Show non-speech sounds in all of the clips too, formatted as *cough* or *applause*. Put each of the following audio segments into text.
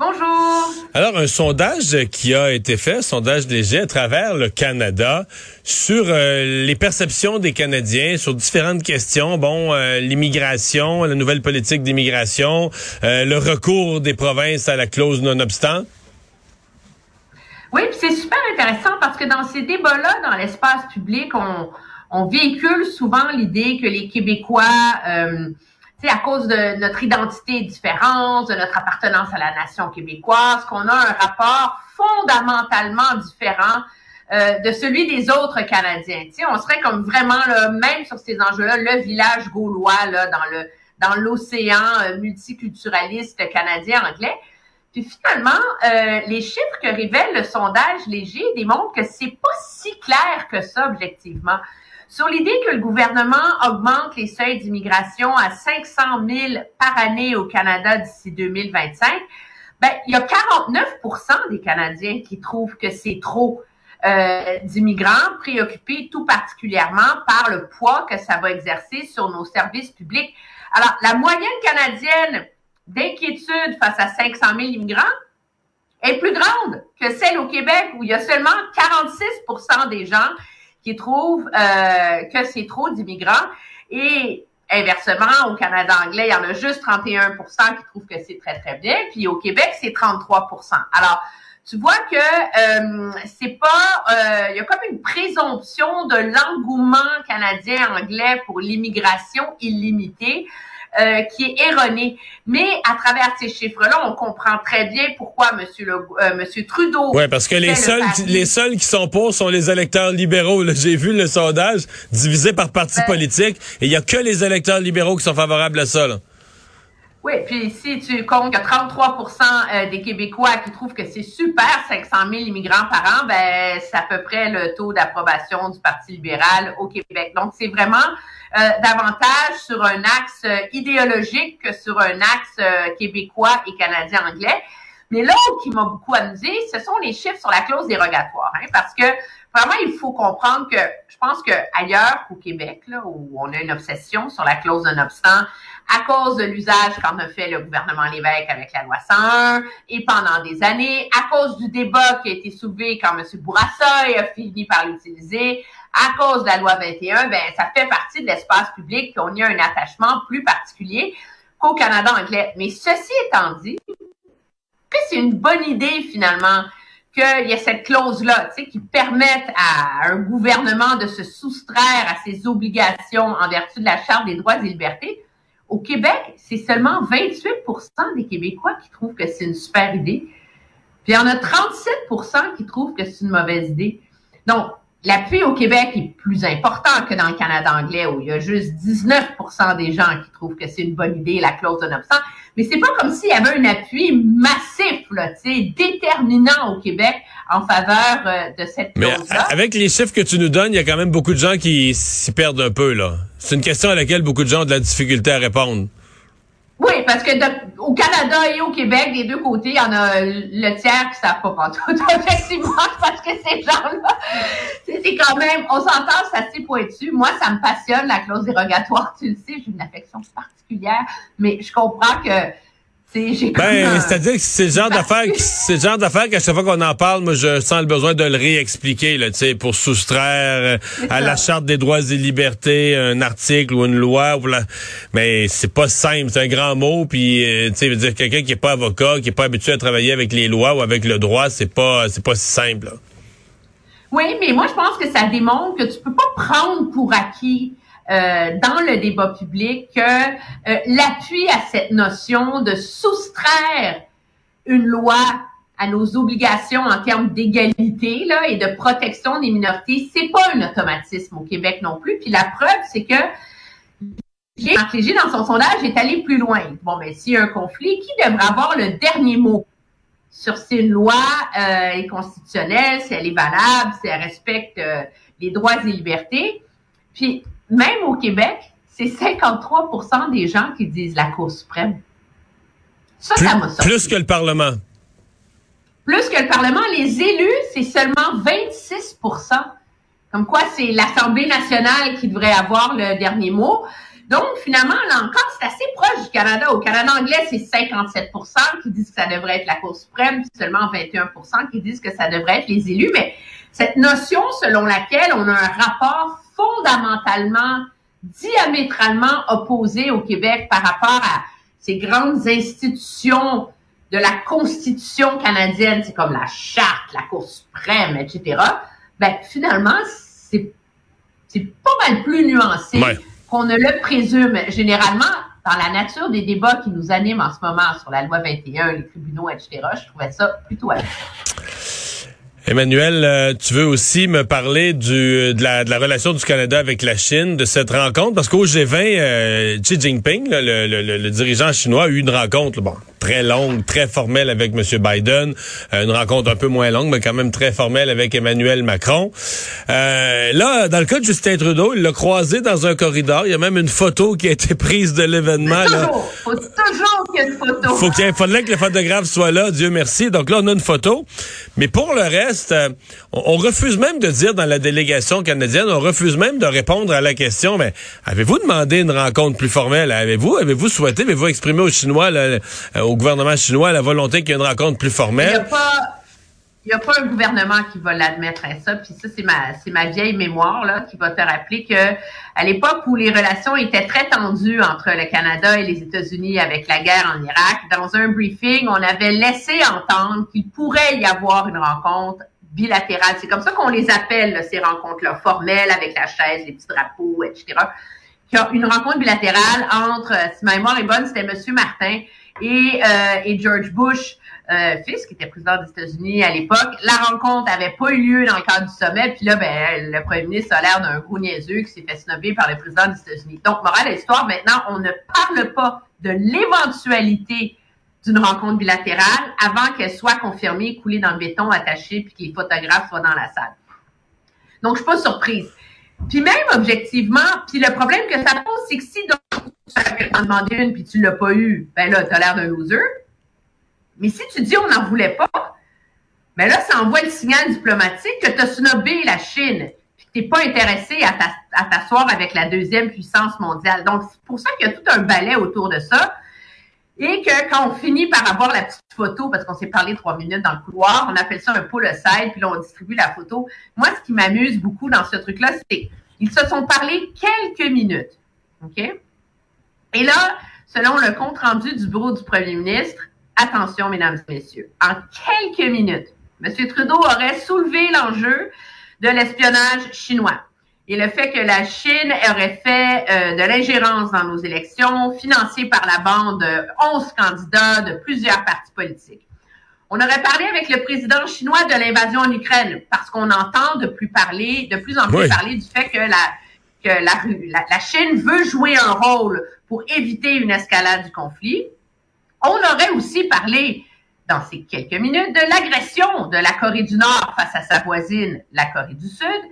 Bonjour. Alors, un sondage qui a été fait, un sondage léger à travers le Canada sur euh, les perceptions des Canadiens sur différentes questions. Bon, euh, l'immigration, la nouvelle politique d'immigration, euh, le recours des provinces à la clause non-obstant. Oui, c'est super intéressant parce que dans ces débats-là, dans l'espace public, on, on véhicule souvent l'idée que les Québécois à cause de notre identité différente, de notre appartenance à la nation québécoise, qu'on a un rapport fondamentalement différent euh, de celui des autres Canadiens. sais, on serait comme vraiment là, même sur ces enjeux-là, le village gaulois là, dans le dans l'océan euh, multiculturaliste canadien-anglais. Puis finalement, euh, les chiffres que révèle le sondage léger démontrent que c'est pas si clair que ça objectivement. Sur l'idée que le gouvernement augmente les seuils d'immigration à 500 000 par année au Canada d'ici 2025, ben, il y a 49% des Canadiens qui trouvent que c'est trop euh, d'immigrants préoccupés tout particulièrement par le poids que ça va exercer sur nos services publics. Alors, la moyenne canadienne d'inquiétude face à 500 000 immigrants est plus grande que celle au Québec où il y a seulement 46% des gens qui trouvent euh, que c'est trop d'immigrants. Et inversement, au Canada anglais, il y en a juste 31% qui trouvent que c'est très, très bien. Puis au Québec, c'est 33% Alors, tu vois que euh, c'est pas, euh, il y a comme une présomption de l'engouement canadien-anglais pour l'immigration illimitée. Euh, qui est erroné. Mais à travers ces chiffres-là, on comprend très bien pourquoi Monsieur, le, euh, Monsieur Trudeau. Oui, parce que les seuls, les seuls qui sont pour sont les électeurs libéraux. J'ai vu le sondage divisé par parti politique et il y a que les électeurs libéraux qui sont favorables à ça. Là. Oui, puis si tu comptes que 33% euh, des Québécois qui trouvent que c'est super 500 000 immigrants par an, ben c'est à peu près le taux d'approbation du Parti libéral au Québec. Donc c'est vraiment euh, davantage sur un axe euh, idéologique que sur un axe québécois et canadien-anglais. Mais l'autre qui m'a beaucoup amusé, ce sont les chiffres sur la clause dérogatoire, hein, parce que vraiment il faut comprendre que je pense que ailleurs qu'au Québec, là, où on a une obsession sur la clause d'un obstant, à cause de l'usage qu'en a fait le gouvernement Lévesque avec la loi 101 et pendant des années, à cause du débat qui a été soulevé quand M. Bourassa a fini par l'utiliser, à cause de la loi 21, ben ça fait partie de l'espace public qu'on y a un attachement plus particulier qu'au Canada anglais. Mais ceci étant dit, que c'est une bonne idée finalement qu'il y ait cette clause-là, tu sais, qui permette à un gouvernement de se soustraire à ses obligations en vertu de la Charte des droits et libertés, au Québec, c'est seulement 28% des Québécois qui trouvent que c'est une super idée. Puis il y en a 37% qui trouvent que c'est une mauvaise idée. Donc, l'appui au Québec est plus important que dans le Canada anglais où il y a juste 19% des gens qui trouvent que c'est une bonne idée, la clause de 900. Mais c'est pas comme s'il y avait un appui massif, là, déterminant au Québec en faveur euh, de cette. Mais avec les chiffres que tu nous donnes, il y a quand même beaucoup de gens qui s'y perdent un peu, là. C'est une question à laquelle beaucoup de gens ont de la difficulté à répondre. Oui, parce que au Canada et au Québec, des deux côtés, il y en a le tiers qui savent pas pantoute. *laughs* Effectivement, parce que ces gens-là, c'est quand même, on s'entend, c'est assez pointu. Moi, ça me passionne, la clause dérogatoire, tu le sais, j'ai une affection particulière, mais je comprends que ben, c'est-à-dire que c'est le genre d'affaire, c'est le genre d'affaire qu'à chaque fois qu'on en parle, moi, je sens le besoin de le réexpliquer, là, tu sais, pour soustraire euh, à la charte des droits et libertés un article ou une loi. Ou la... Mais c'est pas simple, c'est un grand mot. Puis, euh, tu sais, dire quelqu'un qui est pas avocat, qui est pas habitué à travailler avec les lois ou avec le droit, c'est pas, c'est pas si simple. Oui, mais moi, je pense que ça démontre que tu peux pas prendre pour acquis euh, dans le débat public que euh, l'appui à cette notion de soustraire une loi à nos obligations en termes d'égalité là et de protection des minorités, c'est pas un automatisme au Québec non plus. Puis la preuve, c'est que Marc Léger, dans son sondage, est allé plus loin. Bon, mais s'il y a un conflit, qui devrait avoir le dernier mot? Sur si une loi euh, est constitutionnelle, si elle est valable, si elle respecte les droits et libertés? Puis même au Québec, c'est 53% des gens qui disent la Cour suprême. Ça, plus, ça m'a Plus que le Parlement. Plus que le Parlement, les élus, c'est seulement 26% Comme quoi, c'est l'Assemblée nationale qui devrait avoir le dernier mot. Donc, finalement, là encore, c'est assez proche du Canada. Au Canada anglais, c'est 57% qui disent que ça devrait être la Cour suprême, puis seulement 21% qui disent que ça devrait être les élus. Mais cette notion selon laquelle on a un rapport fondamentalement, diamétralement opposé au Québec par rapport à ces grandes institutions de la Constitution canadienne, c'est comme la Charte, la Cour suprême, etc., ben, finalement, c'est, c'est pas mal plus nuancé qu'on ne le présume. Généralement, dans la nature des débats qui nous animent en ce moment sur la loi 21, les tribunaux, etc., je trouvais ça plutôt Emmanuel, euh, tu veux aussi me parler du, de, la, de la relation du Canada avec la Chine, de cette rencontre, parce qu'au G20, euh, Xi Jinping, le, le, le, dirigeant chinois, a eu une rencontre, bon, très longue, très formelle avec M. Biden, euh, une rencontre un peu moins longue, mais quand même très formelle avec Emmanuel Macron. Euh, là, dans le cas de Justin Trudeau, il l'a croisé dans un corridor. Il y a même une photo qui a été prise de l'événement. Faut toujours qu'il y ait une photo. Faut qu'il fallait que le photographe soit là, Dieu merci. Donc là, on a une photo. Mais pour le reste, euh, on, refuse même de dire dans la délégation canadienne, on refuse même de répondre à la question, mais avez-vous demandé une rencontre plus formelle? Avez-vous, avez-vous souhaité, avez-vous exprimé aux Chinois, au gouvernement chinois la volonté qu'il y ait une rencontre plus formelle? Il n'y a pas un gouvernement qui va l'admettre à ça. Puis ça, c'est ma, vieille mémoire là, qui va te rappeler que à l'époque où les relations étaient très tendues entre le Canada et les États-Unis avec la guerre en Irak, dans un briefing, on avait laissé entendre qu'il pourrait y avoir une rencontre bilatérale. C'est comme ça qu'on les appelle, ces rencontres-là, formelles, avec la chaise, les petits drapeaux, etc. Une rencontre bilatérale entre, si ma mémoire est bonne, c'était M. Martin et, euh, et George Bush, euh, fils, qui était président des États-Unis à l'époque. La rencontre avait pas eu lieu dans le cadre du sommet, puis là, ben, le premier ministre a l'air d'un gros niaiseux qui s'est fait snobber par le président des États-Unis. Donc, morale de l'histoire, maintenant, on ne parle pas de l'éventualité d'une rencontre bilatérale avant qu'elle soit confirmée, coulée dans le béton, attachée, puis que les photographes soient dans la salle. Donc, je suis pas surprise. Puis même objectivement, puis le problème que ça pose, c'est que si en demandé une puis tu l'as pas eu, ben là, tu as l'air d'un loser. Mais si tu dis on n'en voulait pas, ben là, ça envoie le signal diplomatique que tu as snobé la Chine, puis que tu n'es pas intéressé à t'asseoir avec la deuxième puissance mondiale. Donc, c'est pour ça qu'il y a tout un balai autour de ça. Et que quand on finit par avoir la petite photo, parce qu'on s'est parlé trois minutes dans le couloir, on appelle ça un pull aside, puis là, on distribue la photo. Moi, ce qui m'amuse beaucoup dans ce truc-là, c'est qu'ils se sont parlé quelques minutes. OK? Et là, selon le compte rendu du bureau du premier ministre, attention, mesdames et messieurs, en quelques minutes, M. Trudeau aurait soulevé l'enjeu de l'espionnage chinois et le fait que la Chine aurait fait euh, de l'ingérence dans nos élections, financée par la bande de 11 candidats de plusieurs partis politiques. On aurait parlé avec le président chinois de l'invasion en Ukraine, parce qu'on entend de plus parler, de plus en plus parler du fait que la que la, Chine veut jouer un rôle pour éviter une escalade du conflit. On aurait aussi parlé dans ces quelques minutes de l'agression de la Corée du Nord face à sa voisine, la Corée du Sud,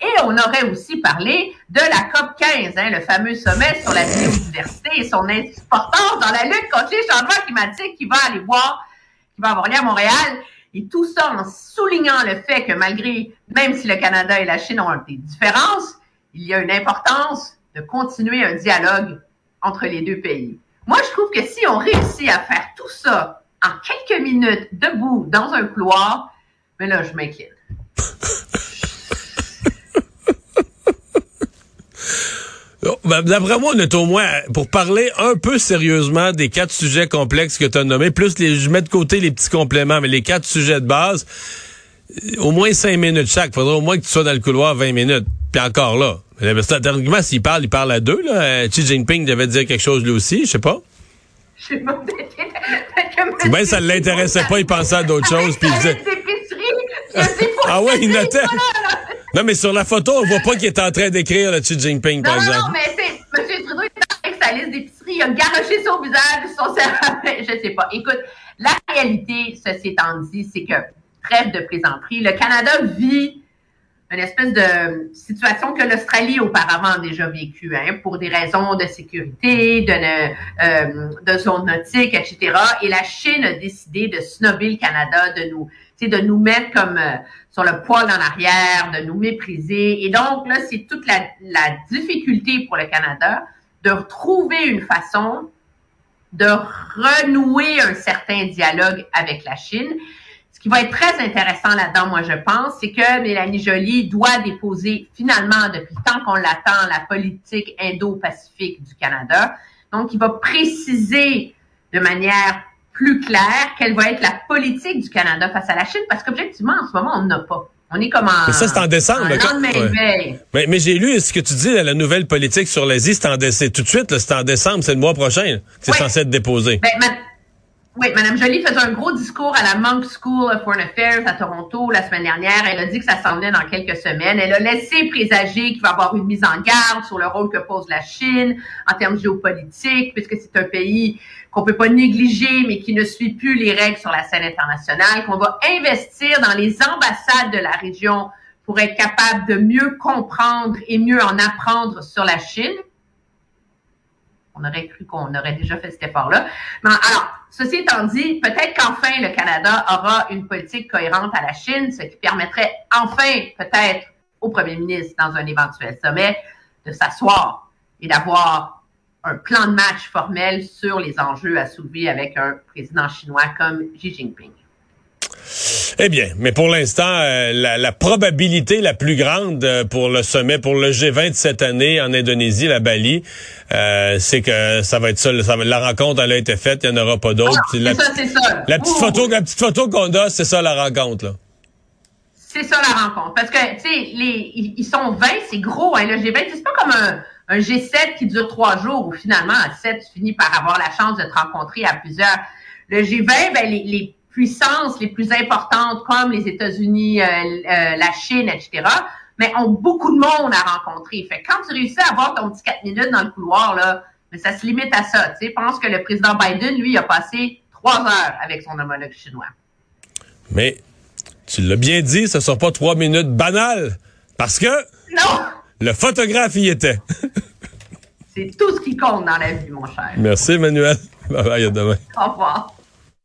et on aurait aussi parlé de la COP 15, hein, le fameux sommet sur la biodiversité et son importance dans la lutte contre les changements climatiques qui va aller voir, qui va avoir lieu à Montréal. Et tout ça en soulignant le fait que malgré, même si le Canada et la Chine ont des différences, il y a une importance de continuer un dialogue entre les deux pays. Moi, je trouve que si on réussit à faire tout ça en quelques minutes debout dans un couloir, mais ben là, je m'inquiète. Ben, d'après moi, on est au moins, pour parler un peu sérieusement des quatre sujets complexes que tu as nommés, plus les, je mets de côté les petits compléments, mais les quatre sujets de base, euh, au moins cinq minutes chaque. Faudrait au moins que tu sois dans le couloir 20 minutes. Puis encore là. Théoriquement, s'il parle, il parle à deux. Là. Euh, Xi Jinping devait dire quelque chose lui aussi, je sais pas. Je sais pas. *laughs* Ben, ça ne l'intéressait pas, il pensait à d'autres choses. Puis il disait... *laughs* ah ouais, il notait. Non, mais sur la photo, on voit pas qu'il est en train d'écrire le Xi Jinping, par exemple. Non, mais c'est, M. Trudeau est avec sa liste d'épicerie, il a garoché son visage, son cerveau, *laughs* je sais pas. Écoute, la réalité, ceci étant dit, c'est que, trêve de plaisanterie, le Canada vit une espèce de situation que l'Australie auparavant a déjà vécue, hein, pour des raisons de sécurité, de, euh, de zone nautique, etc. Et la Chine a décidé de snobber le Canada, de nous de nous mettre comme euh, sur le poil en arrière, de nous mépriser. Et donc, là, c'est toute la, la difficulté pour le Canada de retrouver une façon de renouer un certain dialogue avec la Chine. Ce qui va être très intéressant là-dedans, moi, je pense, c'est que Mélanie Joly doit déposer finalement, depuis le temps qu'on l'attend, la politique indo-pacifique du Canada. Donc, il va préciser de manière plus claire quelle va être la politique du Canada face à la Chine, parce qu'objectivement, en ce moment, on n'a pas. On est comme en. Mais ça, c'est en décembre. en quand- ouais. Mais, mais j'ai lu ce que tu dis, là, la nouvelle politique sur l'Asie, c'est en décembre. Tout de suite, c'est en décembre, c'est le mois prochain que c'est Ouais. censé être déposé. Ben, ma- Oui, Mme Joly faisait un gros discours à la Monk School of Foreign Affairs à Toronto la semaine dernière. Elle a dit que ça s'en venait dans quelques semaines. Elle a laissé présager qu'il va y avoir une mise en garde sur le rôle que pose la Chine en termes géopolitiques, puisque c'est un pays qu'on peut pas négliger, mais qui ne suit plus les règles sur la scène internationale, qu'on va investir dans les ambassades de la région pour être capable de mieux comprendre et mieux en apprendre sur la Chine. On aurait cru qu'on aurait déjà fait cet effort-là. Mais alors, ceci étant dit, peut-être qu'enfin le Canada aura une politique cohérente à la Chine, ce qui permettrait enfin peut-être au premier ministre dans un éventuel sommet de s'asseoir et d'avoir un plan de match formel sur les enjeux à soulever avec un président chinois comme Xi Jinping. Eh bien, mais pour l'instant, euh, la, la probabilité la plus grande euh, pour le sommet, pour le G20 de cette année en Indonésie, la Bali, euh, c'est que ça va être ça, ça va- la rencontre, elle a été faite, il n'y en aura pas d'autres. Puis la, C'est ça, c'est ça. la petite Ouh. photo, la petite photo qu'on a, c'est ça la rencontre, là. C'est ça la rencontre. Parce que, tu sais, les, ils, ils sont 20, c'est gros, hein, le G20. C'est pas comme un, un G7 qui dure trois jours où finalement, à 7, tu finis par avoir la chance de te rencontrer à plusieurs. Le G20, ben, les, les puissances les plus importantes comme les États-Unis, euh, euh, la Chine, etc., mais ont beaucoup de monde à rencontrer. Fait quand tu réussis à avoir ton petit 4 minutes dans le couloir, là, mais ça se limite à ça. Tu sais, pense que le président Biden, lui, a passé trois heures avec son homologue chinois. Mais tu l'as bien dit, ce ne sont pas trois minutes banales. Parce que Non! le photographe y était. C'est tout ce qui compte dans la vie, mon cher. Merci, Emmanuel. Bye bye, à demain. Au revoir.